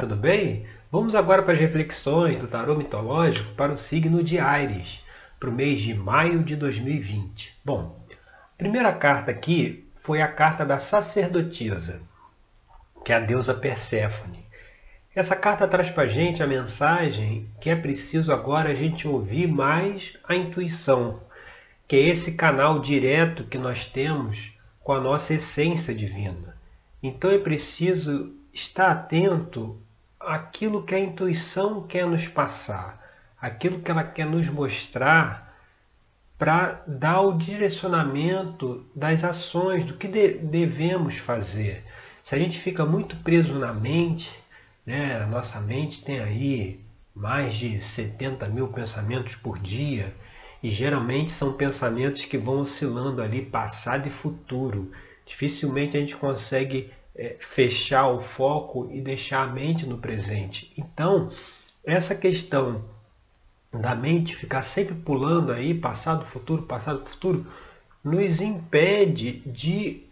Tudo bem? Vamos agora para as reflexões do tarô mitológico para o signo de Ares, para o mês de maio de 2020. Bom, a primeira carta aqui foi a carta da sacerdotisa, que é a deusa Perséfone. Essa carta traz para a gente a mensagem que é preciso agora a gente ouvir mais a intuição, que é esse canal direto que nós temos com a nossa essência divina. Então é preciso estar atento àquilo que a intuição quer nos passar, aquilo que ela quer nos mostrar para dar o direcionamento das ações, do que de, devemos fazer. Se a gente fica muito preso na mente, né, a nossa mente tem aí mais de 70 mil pensamentos por dia, e geralmente são pensamentos que vão oscilando ali passado e futuro. Dificilmente a gente consegue é, fechar o foco e deixar a mente no presente. Então, essa questão da mente ficar sempre pulando aí, passado, futuro, passado, futuro, nos impede de,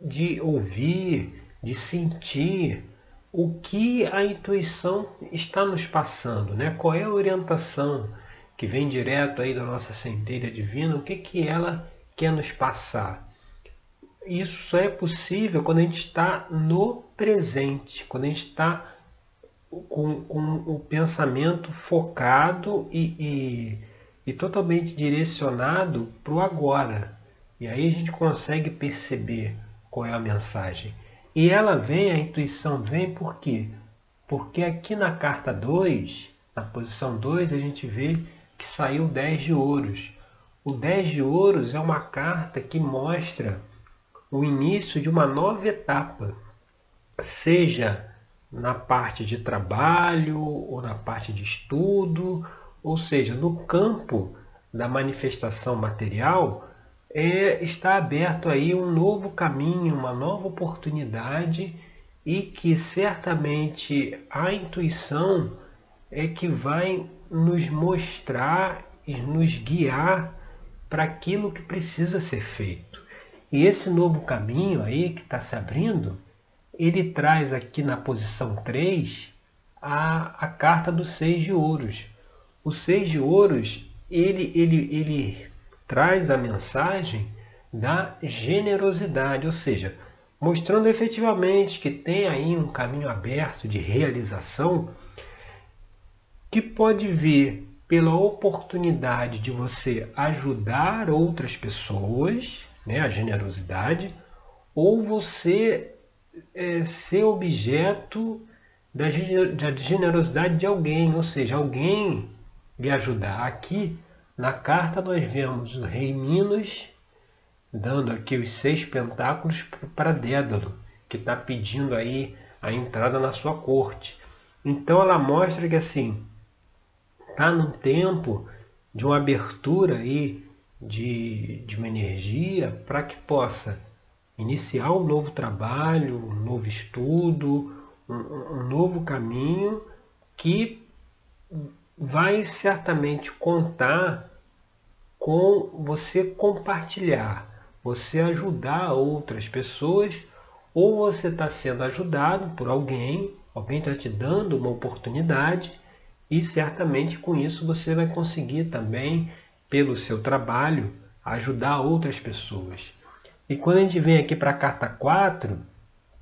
de ouvir, de sentir o que a intuição está nos passando, né? qual é a orientação que vem direto aí da nossa centelha divina, o que, que ela quer nos passar isso só é possível quando a gente está no presente, quando a gente está com, com, o pensamento focado e, e, e totalmente direcionado para o agora. E aí a gente consegue perceber qual é a mensagem. E ela vem, a intuição vem por quê? Porque aqui na carta 2, na posição 2, a gente vê que saiu 10 de ouros. O 10 de ouros é uma carta que mostra o início de uma nova etapa, seja na parte de trabalho ou na parte de estudo, ou seja, no campo da manifestação material, é, está aberto aí um novo caminho, uma nova oportunidade e que certamente a intuição é que vai nos mostrar e nos guiar para aquilo que precisa ser feito. E esse novo caminho aí que está se abrindo, ele traz aqui na posição 3 a, a carta do seis de ouros. O seis de ouros, ele, ele, ele traz a mensagem da generosidade, ou seja, mostrando efetivamente que tem aí um caminho aberto de realização que pode vir pela oportunidade de você ajudar outras pessoas né, a generosidade, ou você é, ser objeto da generosidade de alguém, ou seja, alguém lhe ajudar. Aqui na carta nós vemos o rei Minos dando aqui os seis pentáculos para Dédalo, que está pedindo aí a entrada na sua corte. Então ela mostra que assim, está num tempo de uma abertura aí de, de uma energia para que possa iniciar um novo trabalho, um novo estudo, um, um novo caminho que vai certamente contar com você compartilhar, você ajudar outras pessoas, ou você está sendo ajudado por alguém, alguém está te dando uma oportunidade, e certamente com isso você vai conseguir também pelo seu trabalho, ajudar outras pessoas. E quando a gente vem aqui para a carta 4,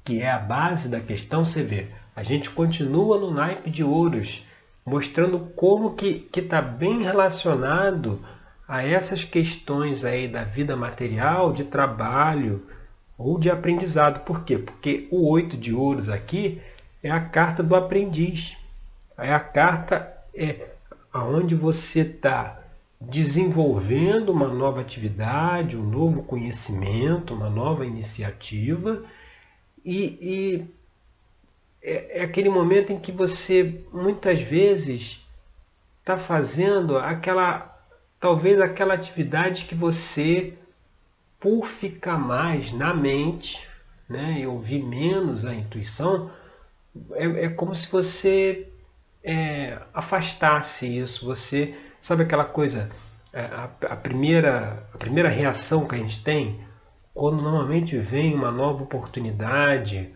que é a base da questão, você vê, a gente continua no naipe de ouros, mostrando como que está bem relacionado a essas questões aí da vida material, de trabalho ou de aprendizado. Por quê? Porque o oito de ouros aqui é a carta do aprendiz. É a carta é aonde você está desenvolvendo uma nova atividade, um novo conhecimento, uma nova iniciativa. E, e é, é aquele momento em que você muitas vezes está fazendo aquela, talvez aquela atividade que você, por ficar mais na mente, né, e ouvir menos a intuição, é, é como se você é, afastasse isso, você Sabe aquela coisa, é, a, a, primeira, a primeira reação que a gente tem quando normalmente vem uma nova oportunidade,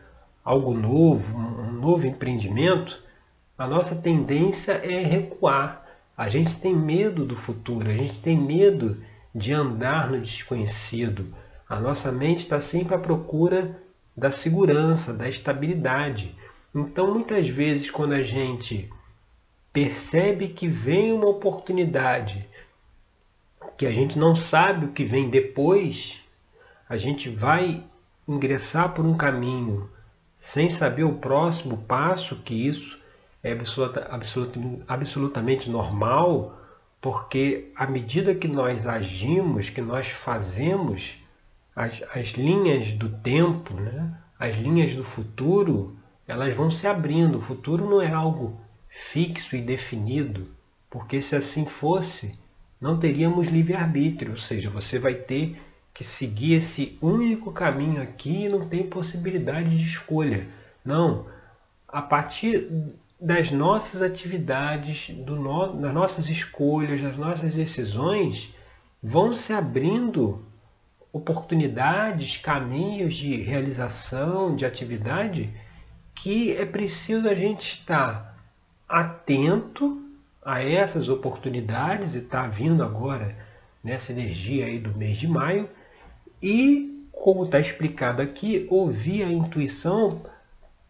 algo novo, um novo empreendimento, a nossa tendência é recuar. A gente tem medo do futuro, a gente tem medo de andar no desconhecido. A nossa mente está sempre à procura da segurança, da estabilidade. Então, muitas vezes, quando a gente percebe que vem uma oportunidade, que a gente não sabe o que vem depois, a gente vai ingressar por um caminho sem saber o próximo passo, que isso é absoluta, absoluta, absolutamente normal, porque à medida que nós agimos, que nós fazemos, as, as linhas do tempo, né? as linhas do futuro, elas vão se abrindo. O futuro não é algo fixo e definido, porque se assim fosse, não teríamos livre-arbítrio, ou seja, você vai ter que seguir esse único caminho aqui e não tem possibilidade de escolha. Não. A partir das nossas atividades, no, das nossas escolhas, das nossas decisões, vão se abrindo oportunidades, caminhos de realização, de atividade, que é preciso a gente estar atento a essas oportunidades, e está vindo agora nessa energia aí do mês de maio, e, como está explicado aqui, ouvir a intuição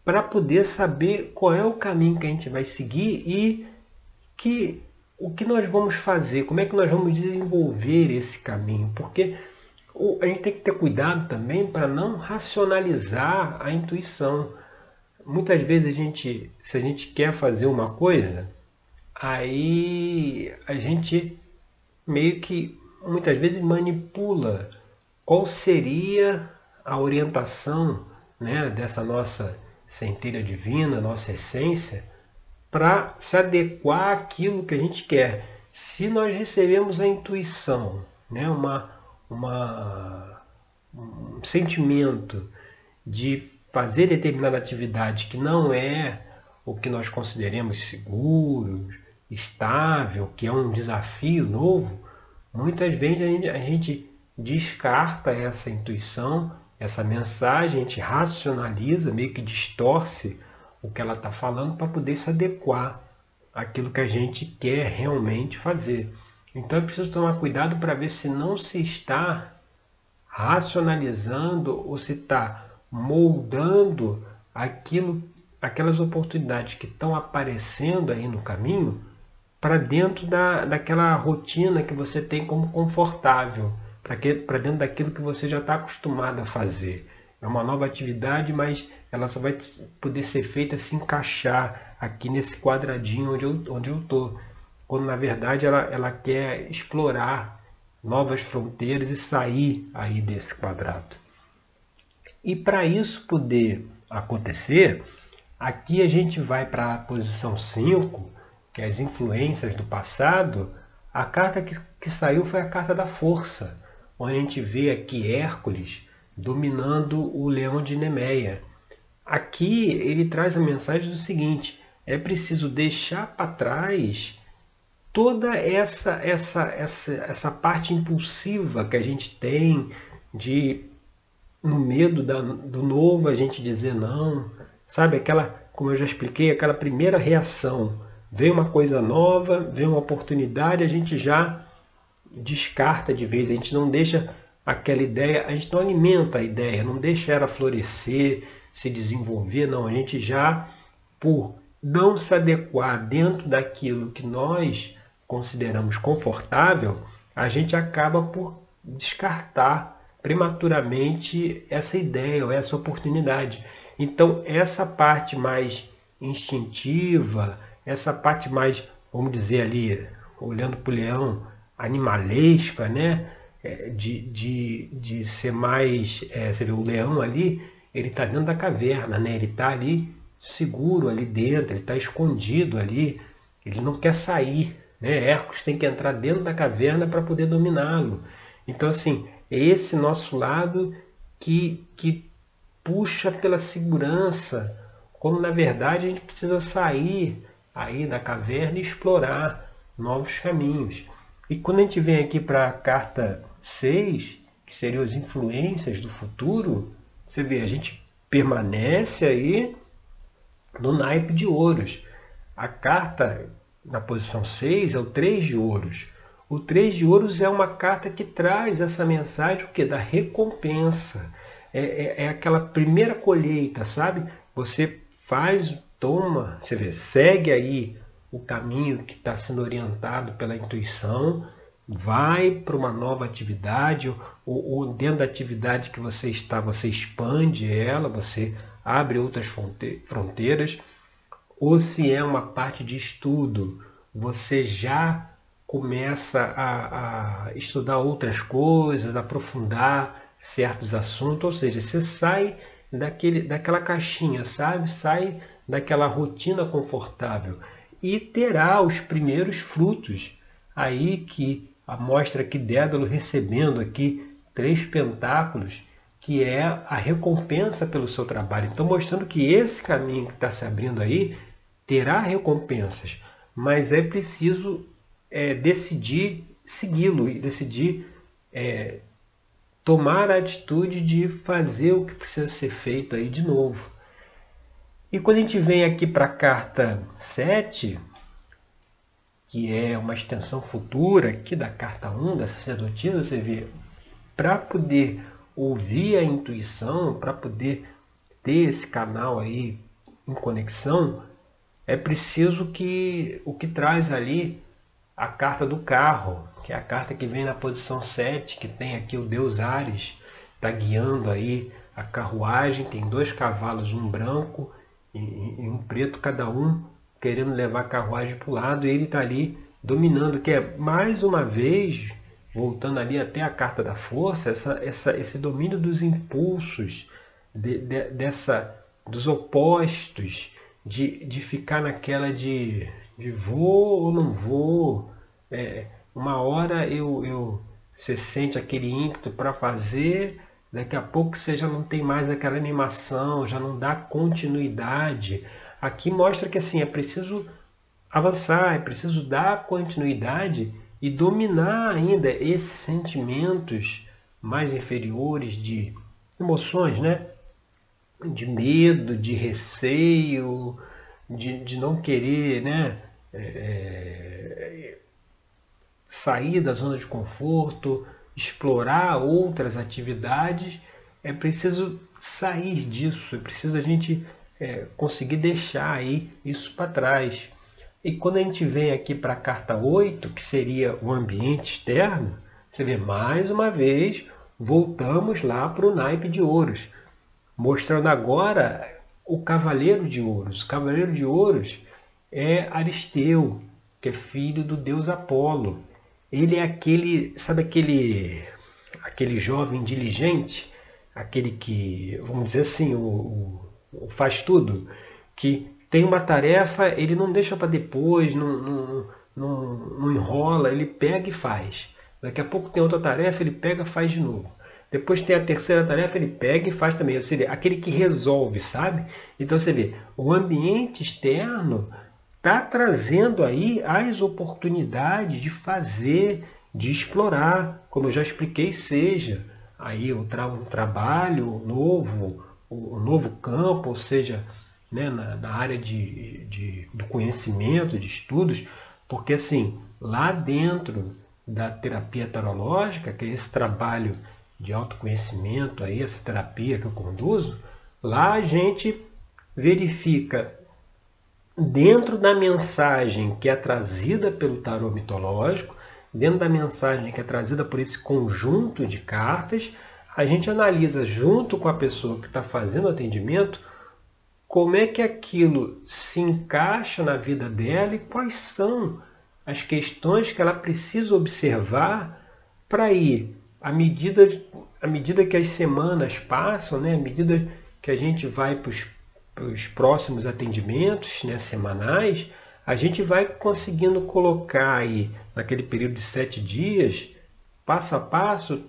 para poder saber qual é o caminho que a gente vai seguir e que o que nós vamos fazer, como é que nós vamos desenvolver esse caminho, porque a gente tem que ter cuidado também para não racionalizar a intuição. Muitas vezes a gente, se a gente quer fazer uma coisa, aí a gente meio que muitas vezes manipula qual seria a orientação né, dessa nossa centelha divina, nossa essência, para se adequar àquilo que a gente quer. Se nós recebemos a intuição, né, uma uma, um sentimento de fazer determinada atividade que não é o que nós consideremos seguro, estável, que é um desafio novo, muitas vezes a gente, descarta essa intuição, essa mensagem, a gente racionaliza, meio que distorce o que ela está falando para poder se adequar àquilo que a gente quer realmente fazer. Então é preciso tomar cuidado para ver se não se está racionalizando ou se está moldando aquilo, aquelas oportunidades que estão aparecendo aí no caminho para dentro da, daquela rotina que você tem como confortável, para dentro daquilo que você já está acostumado a fazer. É uma nova atividade, mas ela só vai poder ser feita se encaixar aqui nesse quadradinho onde eu. Onde eu quando na verdade ela, ela quer explorar novas fronteiras e sair aí desse quadrado. E para isso poder acontecer, aqui a gente vai para a posição 5, que é as influências do passado. A carta que, que saiu foi a carta da força, onde a gente vê aqui Hércules dominando o leão de Nemeia. Aqui ele traz a mensagem do seguinte: é preciso deixar para trás toda essa, essa, essa, essa parte impulsiva que a gente tem de, no medo da, do novo, a gente dizer não, sabe? Aquela, como eu já expliquei, aquela primeira reação. Vem uma coisa nova, vem uma oportunidade, a gente já descarta de vez, a gente não deixa aquela ideia, a gente não alimenta a ideia, não deixa ela florescer, se desenvolver, não. A gente já, por não se adequar dentro daquilo que nós consideramos confortável, a gente acaba por descartar prematuramente essa ideia ou essa oportunidade. Então, essa parte mais instintiva, essa parte mais, vamos dizer ali, olhando para o leão, animalesca, né? É, de, de, de ser mais. É, você vê o leão ali, ele está dentro da caverna, né? ele está ali seguro ali dentro, ele está escondido ali, ele não quer sair. Né? Hércules tem que entrar dentro da caverna para poder dominá-lo. Então, assim, é esse nosso lado que, que puxa pela segurança, quando na verdade a gente precisa sair aí da caverna e explorar novos caminhos. E quando a gente vem aqui para a carta 6, que seriam as influências do futuro, você vê, a gente permanece aí no naipe de ouros. A carta na posição 6 é o 3 de ouros. O 3 de ouros é uma carta que traz essa mensagem o quê? da recompensa. É, é, é aquela primeira colheita, sabe? Você faz, toma, você vê, segue aí o caminho que está sendo orientado pela intuição, vai para uma nova atividade, ou, ou, dentro da atividade que você está, você expande ela, você abre outras fronteiras, ou se é uma parte de estudo, você já começa a, a estudar outras coisas, aprofundar certos assuntos, ou seja, você sai daquele, daquela caixinha, sabe? Sai daquela rotina confortável e terá os primeiros frutos. Aí que a mostra aqui Dédalo recebendo aqui três pentáculos, que é a recompensa pelo seu trabalho. Então mostrando que esse caminho que está se abrindo aí terá recompensas, mas é preciso é, decidir segui-lo e decidir é, tomar a atitude de fazer o que precisa ser feito aí de novo. E quando a gente vem aqui para a carta 7, que é uma extensão futura aqui da carta 1 da sacerdotisa, você vê, para poder ouvir a intuição, para poder ter esse canal aí em conexão, é preciso que o que traz ali a carta do carro, que é a carta que vem na posição 7, que tem aqui o Deus Ares, está guiando aí a carruagem, tem dois cavalos, um branco e, um preto, cada um querendo levar a carruagem para o lado, e ele está ali dominando, que é mais uma vez, voltando ali até a carta da força, essa, essa, esse domínio dos impulsos, de, de, dessa, dos opostos, de, de ficar naquela de, de vou ou não vou, é, uma hora eu, eu você sente aquele ímpeto para fazer, daqui a pouco você já não tem mais aquela animação, já não dá continuidade. Aqui mostra que assim é preciso avançar, é preciso dar continuidade e dominar ainda esses sentimentos mais inferiores de emoções, né? De medo, de receio, de, de não querer, né? É, sair da zona de conforto, explorar outras atividades, é preciso sair disso, é preciso a gente é, conseguir deixar aí isso para trás. E quando a gente vem aqui para a carta 8, que seria o ambiente externo, você vê mais uma vez, voltamos lá para o naipe de ouros, mostrando agora o cavaleiro de ouros. O cavaleiro de ouros é Aristeu, que é filho do deus Apolo ele é aquele, sabe aquele, aquele jovem diligente, aquele que, vamos dizer assim, o, o faz tudo, que tem uma tarefa, ele não deixa para depois, não, não, não, não enrola, ele pega e faz. Daqui a pouco tem outra tarefa, ele pega e faz de novo. Depois tem a terceira tarefa, ele pega e faz também. Ou seja, aquele que resolve, sabe? Então você vê, o ambiente externo está trazendo aí as oportunidades de fazer, de explorar, como eu já expliquei, seja aí um, tra um trabalho novo, um novo campo, ou seja, né, na, na, área de, de, do conhecimento, de estudos, porque assim, lá dentro da terapia tarológica, que é esse trabalho de autoconhecimento, aí, essa terapia que eu conduzo, lá a gente verifica dentro da mensagem que é trazida pelo tarô mitológico, dentro da mensagem que é trazida por esse conjunto de cartas, a gente analisa junto com a pessoa que está fazendo o atendimento como é que aquilo se encaixa na vida dela e quais são as questões que ela precisa observar para ir, à medida, à medida que as semanas passam, né, à medida que a gente vai para os os próximos atendimentos né, semanais, a gente vai conseguindo colocar aí, naquele período de sete dias, passo a passo,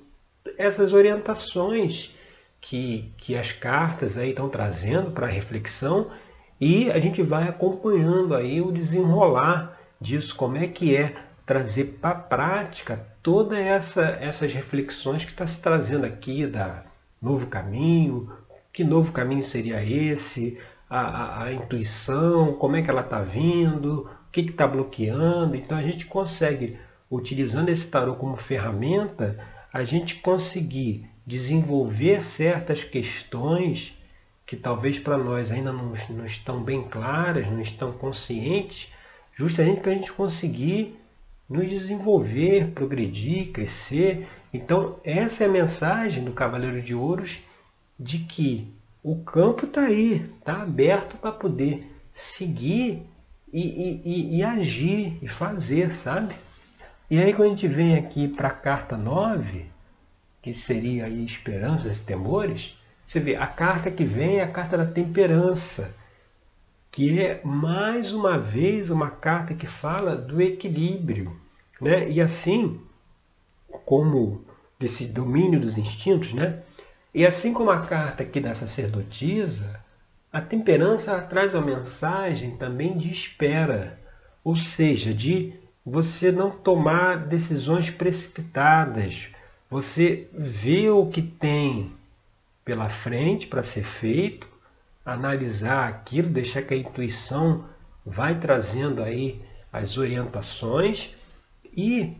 essas orientações que, que as cartas aí estão trazendo para a reflexão e a gente vai acompanhando aí o desenrolar disso, como é que é trazer para a prática todas essa, essas reflexões que está se trazendo aqui da novo caminho, que novo caminho seria esse, a, a, a intuição, como é que ela está vindo, o que está bloqueando. Então a gente consegue, utilizando esse tarô como ferramenta, a gente conseguir desenvolver certas questões que talvez para nós ainda não, não estão bem claras, não estão conscientes, justamente para a gente conseguir nos desenvolver, progredir, crescer. Então, essa é a mensagem do Cavaleiro de Ouros de que o campo está aí, está aberto para poder seguir e, e, e, e, agir e fazer, sabe? E aí quando a gente vem aqui para a carta 9, que seria aí esperanças e temores, você vê, a carta que vem é a carta da temperança, que é mais uma vez uma carta que fala do equilíbrio. Né? E assim, como desse domínio dos instintos, né? E assim como a carta aqui da sacerdotisa, a temperança traz uma mensagem também de espera, ou seja, de você não tomar decisões precipitadas, você vê o que tem pela frente para ser feito, analisar aquilo, deixar que a intuição vai trazendo aí as orientações e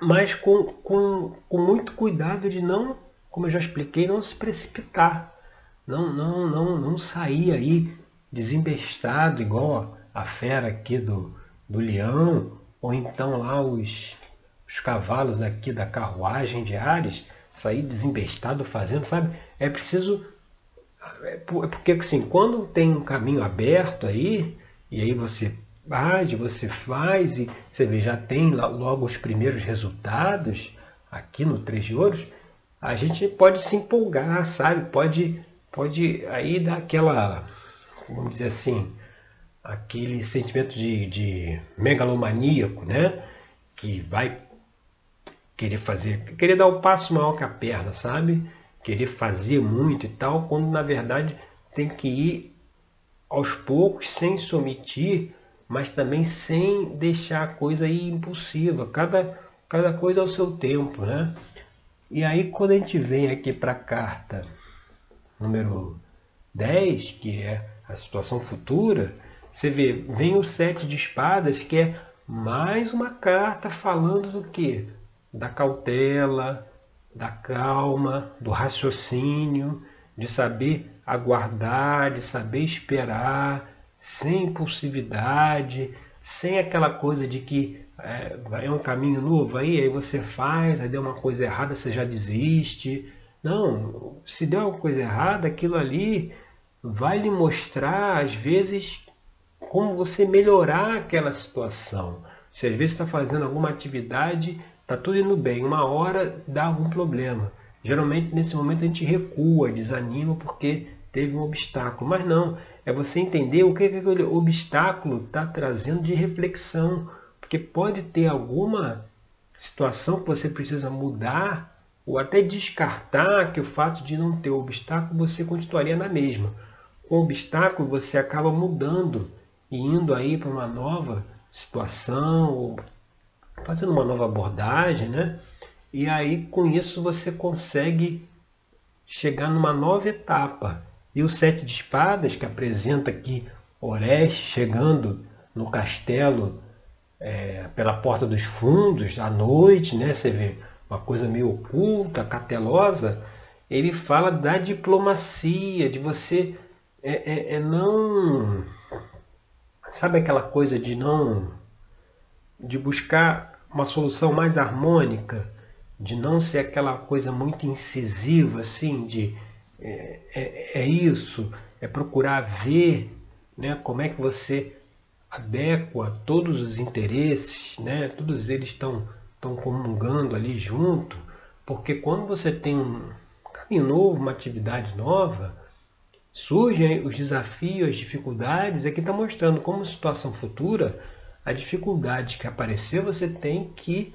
mas com, com, com muito cuidado de não como eu já expliquei, não se precipitar. Não, não, não, não sair aí desembestado, igual a fera aqui do, do leão, ou então lá os, os cavalos aqui da carruagem de Ares, sair desembestado fazendo, sabe? É preciso. É, é porque assim, quando tem um caminho aberto aí, e aí você age, você faz, e você vê, já tem logo os primeiros resultados aqui no Três de Ouros, a gente pode se empolgar, sabe? Pode, pode aí dar aquela, vamos dizer assim, aquele sentimento de, de megalomaníaco, né? Que vai querer fazer, querer dar o um passo maior que a perna, sabe? Querer fazer muito e tal, quando na verdade tem que ir aos poucos, sem se omitir, mas também sem deixar a coisa impulsiva. Cada, cada coisa ao seu tempo, né? E aí quando a gente vem aqui para a carta número 10, que é a situação futura, você vê, vem o sete de espadas, que é mais uma carta falando do que? Da cautela, da calma, do raciocínio, de saber aguardar, de saber esperar, sem impulsividade, sem aquela coisa de que é, é um caminho novo aí, aí você faz, aí deu uma coisa errada, você já desiste. Não, se deu uma coisa errada, aquilo ali vai lhe mostrar, às vezes, como você melhorar aquela situação. Se às vezes está fazendo alguma atividade, está tudo indo bem, uma hora dá algum problema. Geralmente nesse momento a gente recua, desanima porque teve um obstáculo. Mas não, é você entender o que, que aquele obstáculo está trazendo de reflexão porque pode ter alguma situação que você precisa mudar ou até descartar que o fato de não ter obstáculo você continuaria na mesma. Com o obstáculo você acaba mudando e indo aí para uma nova situação, ou fazendo uma nova abordagem, né? E aí com isso você consegue chegar numa nova etapa. E o sete de espadas que apresenta aqui Oreste chegando no castelo é, pela porta dos fundos, à noite, né? Você vê uma coisa meio oculta, catelosa. Ele fala da diplomacia, de você é, é, é não. Sabe aquela coisa de não. de buscar uma solução mais harmônica, de não ser aquela coisa muito incisiva, assim, de é, é, é isso, é procurar ver né, como é que você adequa todos os interesses, né? todos eles estão, estão comungando ali junto, porque quando você tem um caminho novo, uma atividade nova, surgem os desafios, as dificuldades, aqui está mostrando como situação futura, a dificuldade que aparecer, você tem que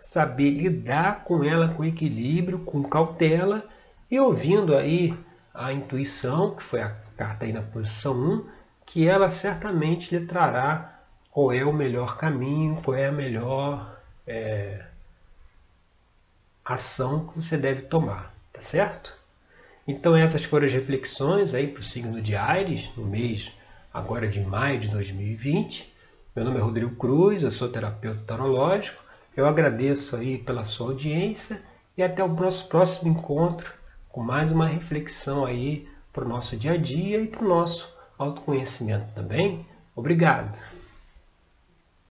saber lidar com ela com equilíbrio, com cautela e ouvindo aí a intuição, que foi a carta aí na posição 1, que ela certamente lhe trará qual é o melhor caminho, qual é a melhor é, ação que você deve tomar, tá certo? Então essas foram as reflexões aí para o signo de Ares, no mês agora de maio de 2020. Meu nome é Rodrigo Cruz, eu sou terapeuta tarológico. Eu agradeço aí pela sua audiência e até o nosso próximo encontro com mais uma reflexão aí para o nosso dia a dia e para o nosso autoconhecimento também. Obrigado!